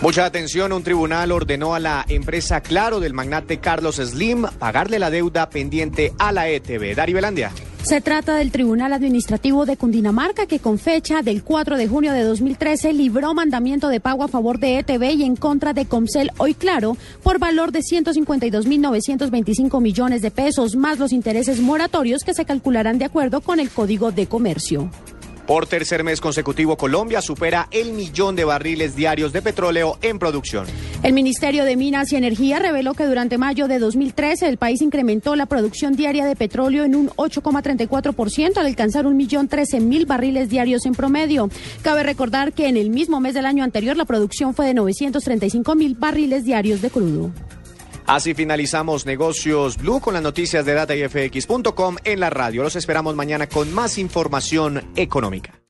Mucha atención, un tribunal ordenó a la empresa Claro del magnate Carlos Slim pagarle la deuda pendiente a la ETV. Dari Belandia. Se trata del Tribunal Administrativo de Cundinamarca que con fecha del 4 de junio de 2013 libró mandamiento de pago a favor de ETV y en contra de Comcel Hoy Claro por valor de 152.925 millones de pesos más los intereses moratorios que se calcularán de acuerdo con el Código de Comercio. Por tercer mes consecutivo, Colombia supera el millón de barriles diarios de petróleo en producción. El Ministerio de Minas y Energía reveló que durante mayo de 2013 el país incrementó la producción diaria de petróleo en un 8,34% al alcanzar un millón trece mil barriles diarios en promedio. Cabe recordar que en el mismo mes del año anterior la producción fue de 935 mil barriles diarios de crudo. Así finalizamos Negocios Blue con las noticias de datayfx.com en la radio. Los esperamos mañana con más información económica.